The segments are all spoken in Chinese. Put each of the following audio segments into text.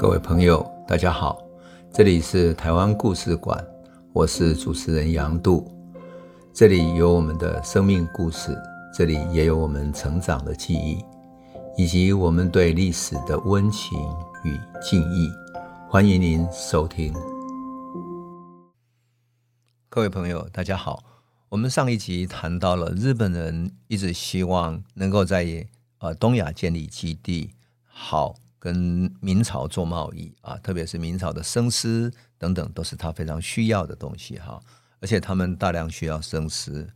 各位朋友，大家好，这里是台湾故事馆，我是主持人杨度，这里有我们的生命故事，这里也有我们成长的记忆，以及我们对历史的温情与敬意。欢迎您收听。各位朋友，大家好，我们上一集谈到了日本人一直希望能够在呃东亚建立基地，好。跟明朝做贸易啊，特别是明朝的生丝等等，都是他非常需要的东西哈。而且他们大量需要生丝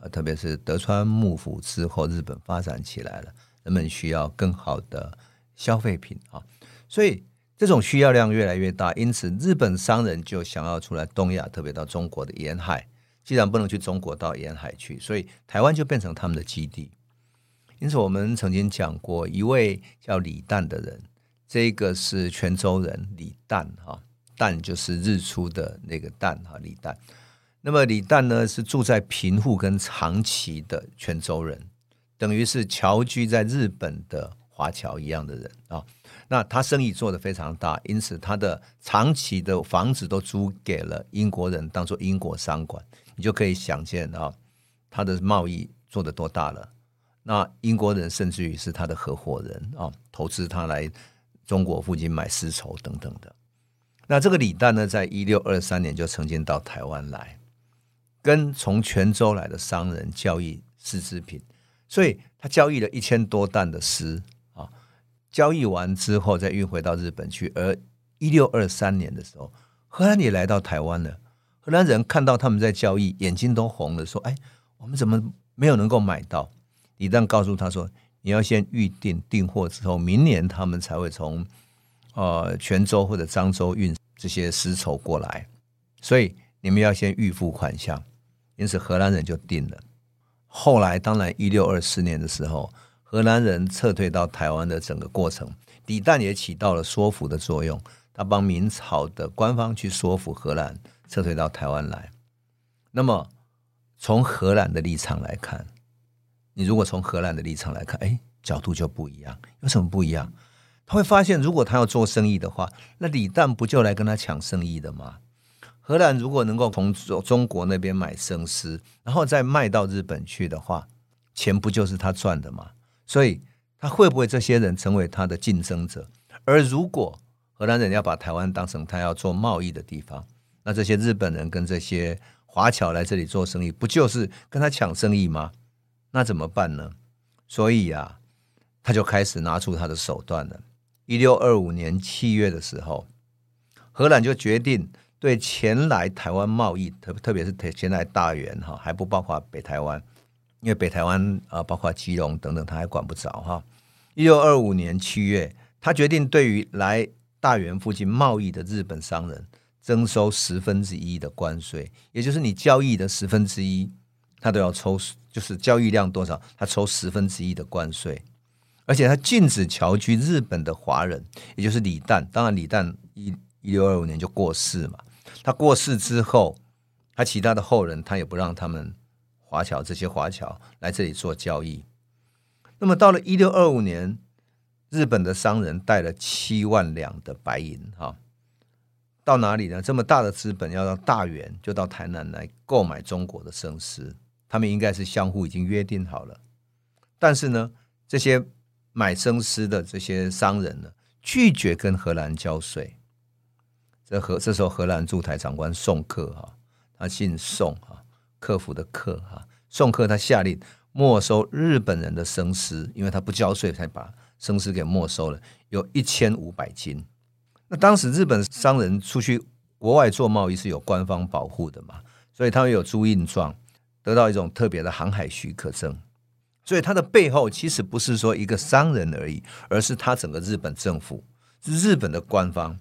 啊，特别是德川幕府之后，日本发展起来了，人们需要更好的消费品啊，所以这种需要量越来越大，因此日本商人就想要出来东亚，特别到中国的沿海。既然不能去中国，到沿海去，所以台湾就变成他们的基地。因此，我们曾经讲过一位叫李旦的人。这个是泉州人李旦哈，旦就是日出的那个旦哈，李旦。那么李旦呢是住在平户跟长崎的泉州人，等于是侨居在日本的华侨一样的人啊。那他生意做得非常大，因此他的长崎的房子都租给了英国人，当做英国商馆。你就可以想见啊，他的贸易做得多大了。那英国人甚至于是他的合伙人啊，投资他来。中国附近买丝绸等等的，那这个李旦呢，在一六二三年就曾经到台湾来，跟从泉州来的商人交易丝织品，所以他交易了一千多担的丝啊，交易完之后再运回到日本去。而一六二三年的时候，荷兰也来到台湾了，荷兰人看到他们在交易，眼睛都红了，说：“哎，我们怎么没有能够买到？”李旦告诉他说。你要先预定订货之后，明年他们才会从呃泉州或者漳州运这些丝绸过来，所以你们要先预付款项。因此荷兰人就定了。后来当然一六二四年的时候，荷兰人撤退到台湾的整个过程，李旦也起到了说服的作用。他帮明朝的官方去说服荷兰撤退到台湾来。那么从荷兰的立场来看。你如果从荷兰的立场来看，哎，角度就不一样。有什么不一样？他会发现，如果他要做生意的话，那李旦不就来跟他抢生意的吗？荷兰如果能够从中国那边买生丝，然后再卖到日本去的话，钱不就是他赚的吗？所以，他会不会这些人成为他的竞争者？而如果荷兰人要把台湾当成他要做贸易的地方，那这些日本人跟这些华侨来这里做生意，不就是跟他抢生意吗？那怎么办呢？所以啊，他就开始拿出他的手段了。一六二五年七月的时候，荷兰就决定对前来台湾贸易，特特别是前来大员哈，还不包括北台湾，因为北台湾啊，包括基隆等等，他还管不着哈。一六二五年七月，他决定对于来大员附近贸易的日本商人征收十分之一的关税，也就是你交易的十分之一，他都要抽。就是交易量多少，他抽十分之一的关税，而且他禁止侨居日本的华人，也就是李旦。当然，李旦一一六二五年就过世嘛。他过世之后，他其他的后人他也不让他们华侨这些华侨来这里做交易。那么到了一六二五年，日本的商人带了七万两的白银，哈，到哪里呢？这么大的资本要到大员，就到台南来购买中国的生丝。他们应该是相互已经约定好了，但是呢，这些买生丝的这些商人呢，拒绝跟荷兰交税。这荷这时候，荷兰驻台长官宋克哈，他姓宋哈，克服的克哈，宋克他下令没收日本人的生丝，因为他不交税，才把生丝给没收了，有一千五百斤。那当时日本商人出去国外做贸易是有官方保护的嘛，所以他们有朱印状。得到一种特别的航海许可证，所以它的背后其实不是说一个商人而已，而是他整个日本政府，是日本的官方。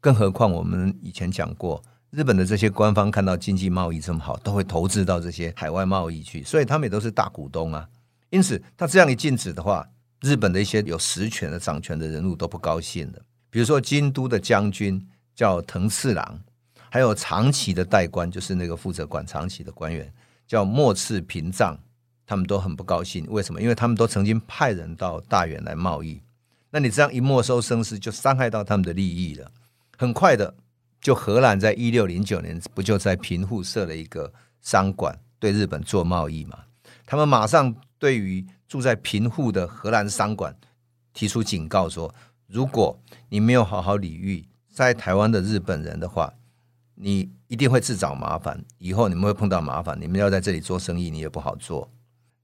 更何况我们以前讲过，日本的这些官方看到经济贸易这么好，都会投资到这些海外贸易去，所以他们也都是大股东啊。因此，他这样一禁止的话，日本的一些有实权的掌权的人物都不高兴的。比如说京都的将军叫藤次郎，还有长崎的代官，就是那个负责管长崎的官员。叫末次屏障，他们都很不高兴。为什么？因为他们都曾经派人到大员来贸易，那你这样一没收生丝，就伤害到他们的利益了。很快的，就荷兰在一六零九年不就在平户设了一个商馆，对日本做贸易嘛？他们马上对于住在平户的荷兰商馆提出警告说：如果你没有好好礼遇在台湾的日本人的话，你一定会自找麻烦。以后你们会碰到麻烦，你们要在这里做生意，你也不好做。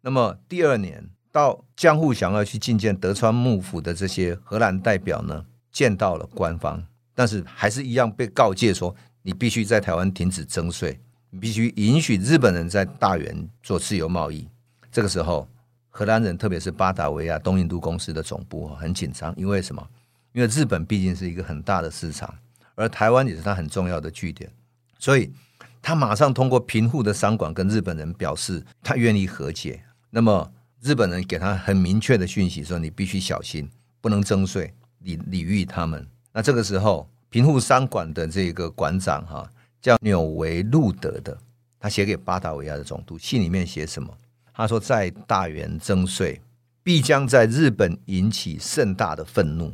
那么第二年到江户想要去觐见德川幕府的这些荷兰代表呢，见到了官方，但是还是一样被告诫说，你必须在台湾停止征税，你必须允许日本人在大原做自由贸易。这个时候，荷兰人特别是巴达维亚东印度公司的总部很紧张，因为什么？因为日本毕竟是一个很大的市场，而台湾也是它很重要的据点，所以他马上通过平户的商馆跟日本人表示，他愿意和解。那么日本人给他很明确的讯息说：“你必须小心，不能征税，礼礼遇他们。”那这个时候，平户商馆的这个馆长哈叫纽维路德的，他写给巴达维亚的总督，信里面写什么？他说：“在大原征税，必将在日本引起盛大的愤怒。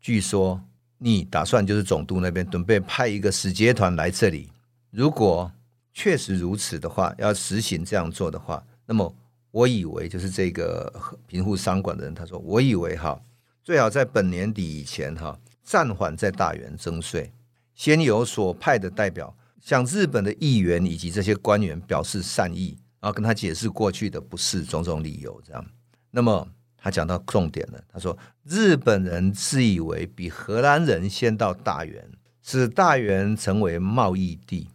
据说你打算就是总督那边准备派一个使节团来这里。如果确实如此的话，要实行这样做的话，那么。”我以为就是这个平户商馆的人，他说：“我以为哈，最好在本年底以前哈暂缓在大原征税，先由所派的代表向日本的议员以及这些官员表示善意，然后跟他解释过去的不是种种理由，这样。那么他讲到重点了，他说日本人自以为比荷兰人先到大原，使大原成为贸易地，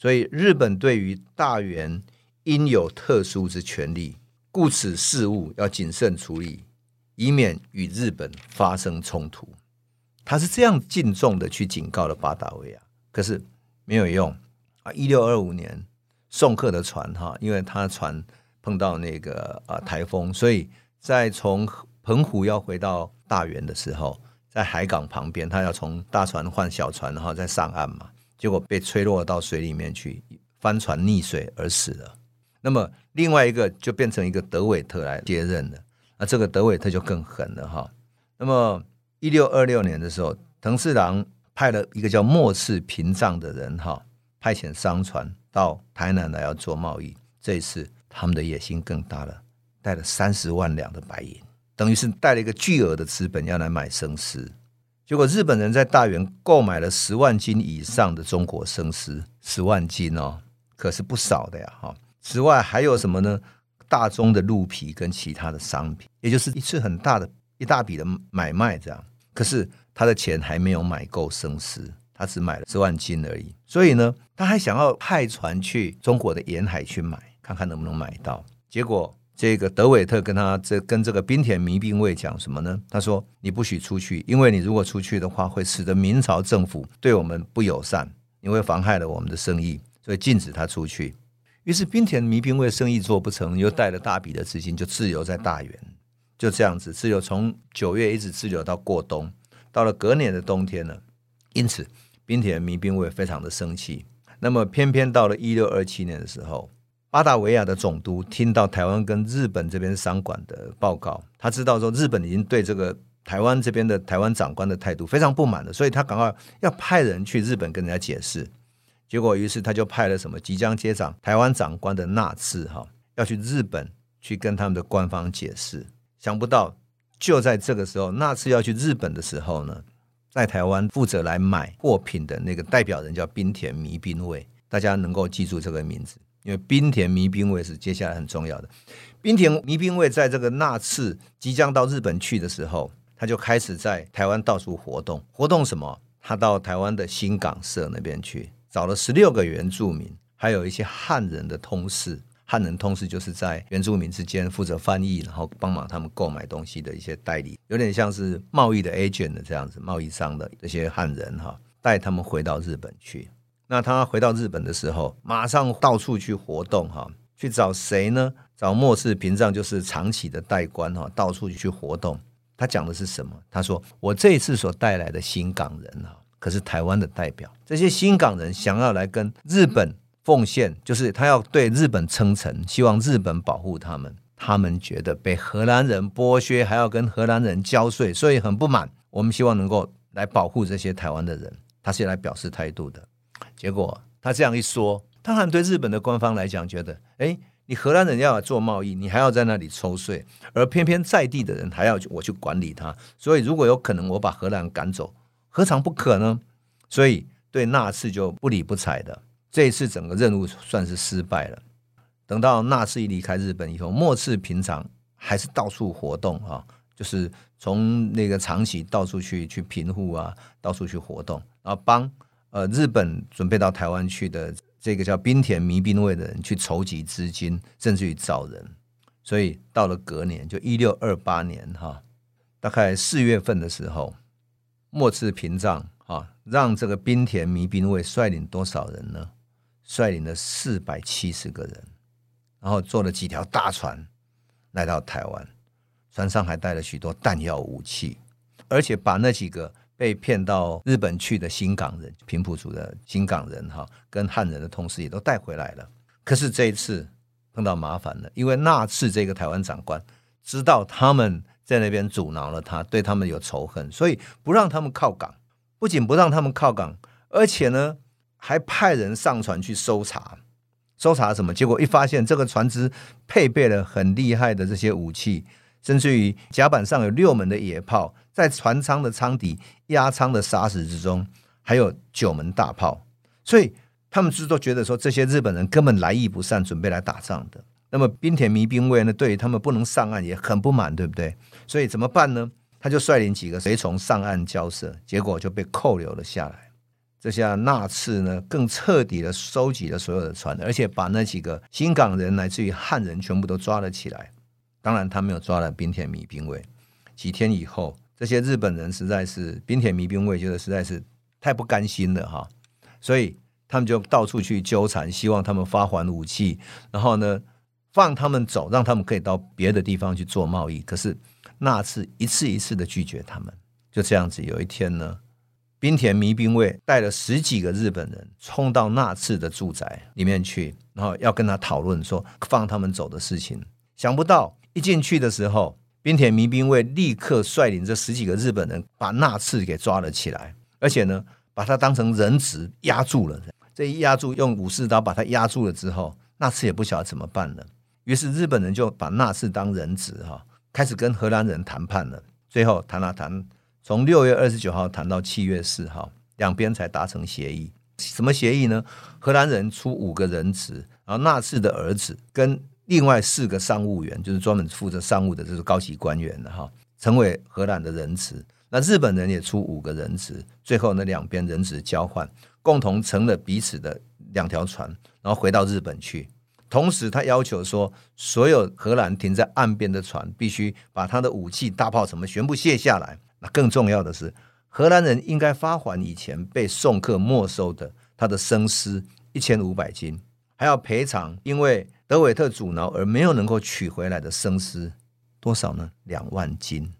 所以日本对于大元。”应有特殊之权利，故此事务要谨慎处理，以免与日本发生冲突。他是这样敬重的去警告了巴达维亚，可是没有用啊！一六二五年，送客的船哈，因为他的船碰到那个啊台风，所以在从澎湖要回到大原的时候，在海港旁边，他要从大船换小船，然后再上岸嘛，结果被吹落到水里面去，帆船溺水而死了。那么另外一个就变成一个德韦特来接任了，那这个德韦特就更狠了哈。那么一六二六年的时候，藤四郎派了一个叫末次平藏的人哈，派遣商船到台南来要做贸易。这一次他们的野心更大了，带了三十万两的白银，等于是带了一个巨额的资本要来买生丝。结果日本人在大原购买了十万斤以上的中国生丝，十万斤哦，可是不少的呀哈。此外还有什么呢？大宗的鹿皮跟其他的商品，也就是一次很大的一大笔的买卖，这样。可是他的钱还没有买够生丝，他只买了十万斤而已。所以呢，他还想要派船去中国的沿海去买，看看能不能买到。结果这个德韦特跟他这跟这个滨田弥兵卫讲什么呢？他说：“你不许出去，因为你如果出去的话，会使得明朝政府对我们不友善，你会妨害了我们的生意，所以禁止他出去。”于是滨田弥兵卫生意做不成，又带了大笔的资金，就滞留在大原，就这样子滞留，从九月一直滞留到过冬，到了隔年的冬天呢。因此，滨田弥兵卫非常的生气。那么，偏偏到了一六二七年的时候，巴达维亚的总督听到台湾跟日本这边商馆的报告，他知道说日本已经对这个台湾这边的台湾长官的态度非常不满了，所以他赶快要派人去日本跟人家解释。结果，于是他就派了什么即将接掌台湾长官的纳次哈，要去日本去跟他们的官方解释。想不到，就在这个时候，纳次要去日本的时候呢，在台湾负责来买货品的那个代表人叫滨田弥兵卫，大家能够记住这个名字，因为滨田弥兵卫是接下来很重要的。滨田弥兵卫在这个那次即将到日本去的时候，他就开始在台湾到处活动，活动什么？他到台湾的新港社那边去。找了十六个原住民，还有一些汉人的通事。汉人通事就是在原住民之间负责翻译，然后帮忙他们购买东西的一些代理，有点像是贸易的 agent 的这样子，贸易商的这些汉人哈，带他们回到日本去。那他回到日本的时候，马上到处去活动哈，去找谁呢？找末世屏障，就是长崎的代官哈，到处去活动。他讲的是什么？他说：“我这一次所带来的新港人哈。”可是台湾的代表，这些新港人想要来跟日本奉献，就是他要对日本称臣，希望日本保护他们。他们觉得被荷兰人剥削，还要跟荷兰人交税，所以很不满。我们希望能够来保护这些台湾的人，他是来表示态度的。结果他这样一说，当然对日本的官方来讲，觉得，哎，你荷兰人要来做贸易，你还要在那里抽税，而偏偏在地的人还要我去管理他，所以如果有可能，我把荷兰赶走，何尝不可呢？所以对纳粹就不理不睬的。这一次整个任务算是失败了。等到纳粹一离开日本以后，末次平常还是到处活动啊，就是从那个长崎到处去去平户啊，到处去活动，然后帮呃日本准备到台湾去的这个叫滨田弥兵卫的人去筹集资金，甚至于找人。所以到了隔年，就一六二八年哈，大概四月份的时候，末次屏障啊，让这个滨田弥兵卫率领多少人呢？率领了四百七十个人。然后坐了几条大船来到台湾，船上还带了许多弹药武器，而且把那几个被骗到日本去的新港人、平埔族的新港人哈，跟汉人的同事也都带回来了。可是这一次碰到麻烦了，因为那次这个台湾长官知道他们在那边阻挠了他，对他们有仇恨，所以不让他们靠港。不仅不让他们靠港，而且呢，还派人上船去搜查。搜查什么？结果一发现，这个船只配备了很厉害的这些武器，甚至于甲板上有六门的野炮，在船舱的舱底压舱的沙石之中，还有九门大炮。所以他们是都觉得说，这些日本人根本来意不善，准备来打仗的。那么滨田弥兵卫呢，对于他们不能上岸也很不满，对不对？所以怎么办呢？他就率领几个随从上岸交涉，结果就被扣留了下来。这下那次呢，更彻底的收集了所有的船，而且把那几个新港人乃至于汉人全部都抓了起来。当然，他没有抓了滨田弥兵卫。几天以后，这些日本人实在是滨田弥兵卫觉得实在是太不甘心了哈，所以他们就到处去纠缠，希望他们发还武器，然后呢，放他们走，让他们可以到别的地方去做贸易。可是那次一次一次的拒绝他们，就这样子。有一天呢。滨田弥兵卫带了十几个日本人冲到那次的住宅里面去，然后要跟他讨论说放他们走的事情。想不到一进去的时候，滨田民兵卫立刻率领这十几个日本人把那次给抓了起来，而且呢，把他当成人质压住了。这一压住，用武士刀把他压住了之后，那次也不晓得怎么办了。于是日本人就把那次当人质哈，开始跟荷兰人谈判了。最后谈了谈。从六月二十九号谈到七月四号，两边才达成协议。什么协议呢？荷兰人出五个人质，然后那次的儿子跟另外四个商务员，就是专门负责商务的，就是高级官员的哈，成为荷兰的人质。那日本人也出五个人质，最后那两边人质交换，共同乘了彼此的两条船，然后回到日本去。同时，他要求说，所有荷兰停在岸边的船必须把他的武器、大炮什么全部卸下来。那更重要的是，荷兰人应该发还以前被宋客没收的他的生丝一千五百斤，还要赔偿因为德韦特阻挠而没有能够取回来的生丝多少呢？两万斤，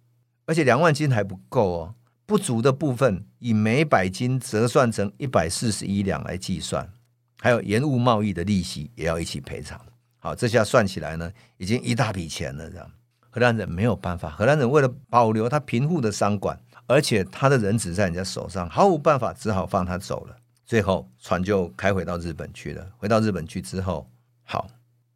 而且两万斤还不够哦，不足的部分以每百斤折算成一百四十一两来计算，还有延误贸易的利息也要一起赔偿。好，这下算起来呢，已经一大笔钱了，这样。荷兰人没有办法，荷兰人为了保留他贫户的商馆，而且他的人质在人家手上，毫无办法，只好放他走了。最后船就开回到日本去了。回到日本去之后，好，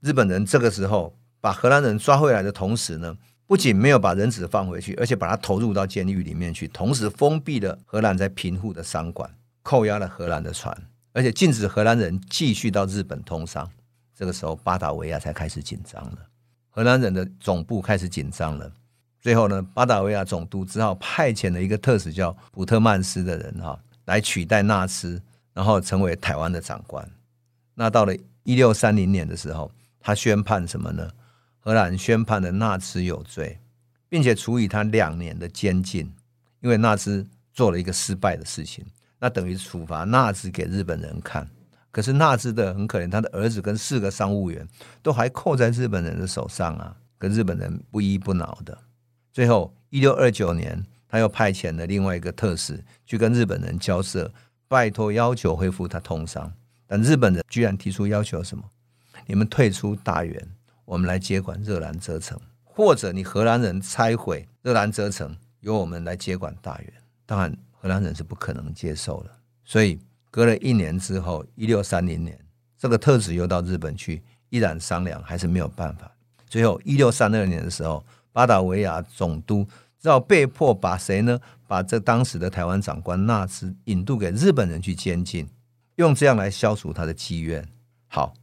日本人这个时候把荷兰人抓回来的同时呢，不仅没有把人质放回去，而且把他投入到监狱里面去，同时封闭了荷兰在平户的商馆，扣押了荷兰的船，而且禁止荷兰人继续到日本通商。这个时候，巴达维亚才开始紧张了。荷兰人的总部开始紧张了，最后呢，巴达维亚总督只好派遣了一个特使叫普特曼斯的人哈，来取代纳斯，然后成为台湾的长官。那到了一六三零年的时候，他宣判什么呢？荷兰宣判了纳兹有罪，并且处以他两年的监禁，因为纳兹做了一个失败的事情，那等于处罚纳兹给日本人看。可是纳兹的很可怜，他的儿子跟四个商务员都还扣在日本人的手上啊，跟日本人不依不挠的。最后，一六二九年，他又派遣了另外一个特使去跟日本人交涉，拜托要求恢复他通商。但日本人居然提出要求什么？你们退出大员，我们来接管热兰遮城，或者你荷兰人拆毁热兰遮城，由我们来接管大员。当然，荷兰人是不可能接受的。所以，隔了一年之后，一六三零年，这个特使又到日本去，依然商量，还是没有办法。最后，一六三二年的时候，巴达维亚总督只好被迫把谁呢？把这当时的台湾长官纳兹引渡给日本人去监禁，用这样来消除他的积怨。好，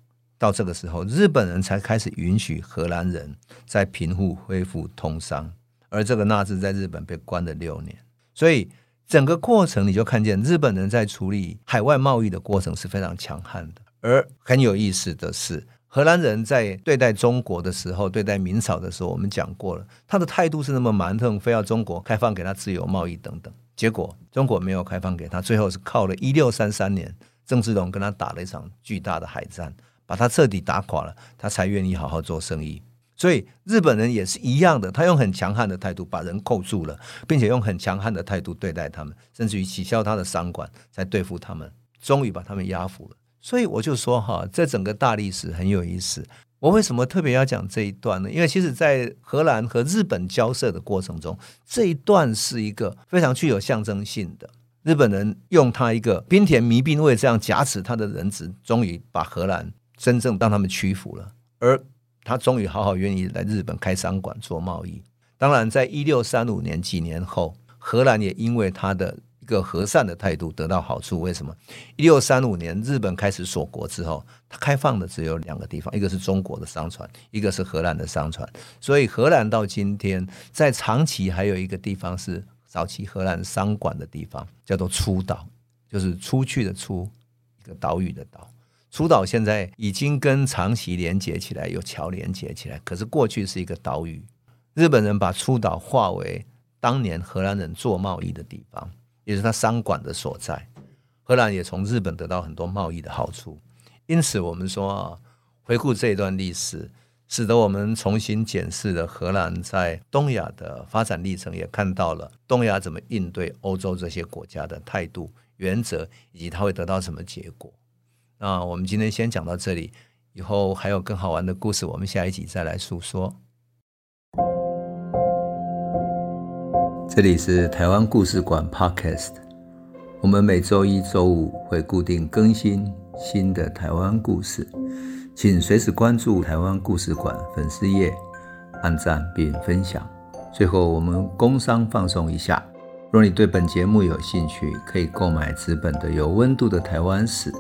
到这个时候，日本人才开始允许荷兰人在平户恢复通商，而这个纳智在日本被关了六年。所以整个过程你就看见日本人在处理海外贸易的过程是非常强悍的。而很有意思的是，荷兰人在对待中国的时候，对待明朝的时候，我们讲过了，他的态度是那么蛮横，非要中国开放给他自由贸易等等。结果中国没有开放给他，最后是靠了一六三三年，郑芝龙跟他打了一场巨大的海战，把他彻底打垮了，他才愿意好好做生意。所以日本人也是一样的，他用很强悍的态度把人扣住了，并且用很强悍的态度对待他们，甚至于取消他的商馆，才对付他们，终于把他们压服了。所以我就说哈，这整个大历史很有意思。我为什么特别要讲这一段呢？因为其实，在荷兰和日本交涉的过程中，这一段是一个非常具有象征性的。日本人用他一个滨田弥兵卫这样挟持他的人质，终于把荷兰真正让他们屈服了，而。他终于好好愿意来日本开商馆做贸易。当然，在一六三五年几年后，荷兰也因为他的一个和善的态度得到好处。为什么？一六三五年日本开始锁国之后，他开放的只有两个地方，一个是中国的商船，一个是荷兰的商船。所以荷兰到今天在长崎还有一个地方是早期荷兰商馆的地方，叫做出岛，就是出去的出，一个岛屿的岛。出岛现在已经跟长崎连接起来，有桥连接起来。可是过去是一个岛屿，日本人把出岛化为当年荷兰人做贸易的地方，也是他商馆的所在。荷兰也从日本得到很多贸易的好处。因此，我们说啊，回顾这一段历史，使得我们重新检视了荷兰在东亚的发展历程，也看到了东亚怎么应对欧洲这些国家的态度、原则，以及它会得到什么结果。那我们今天先讲到这里，以后还有更好玩的故事，我们下一集再来诉说。这里是台湾故事馆 Podcast，我们每周一、周五会固定更新新的台湾故事，请随时关注台湾故事馆粉丝页，按赞并分享。最后，我们工商放送一下，若你对本节目有兴趣，可以购买纸本的《有温度的台湾史》。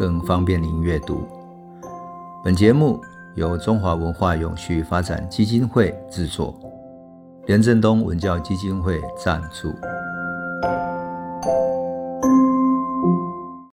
更方便您阅读。本节目由中华文化永续发展基金会制作，廉政东文教基金会赞助。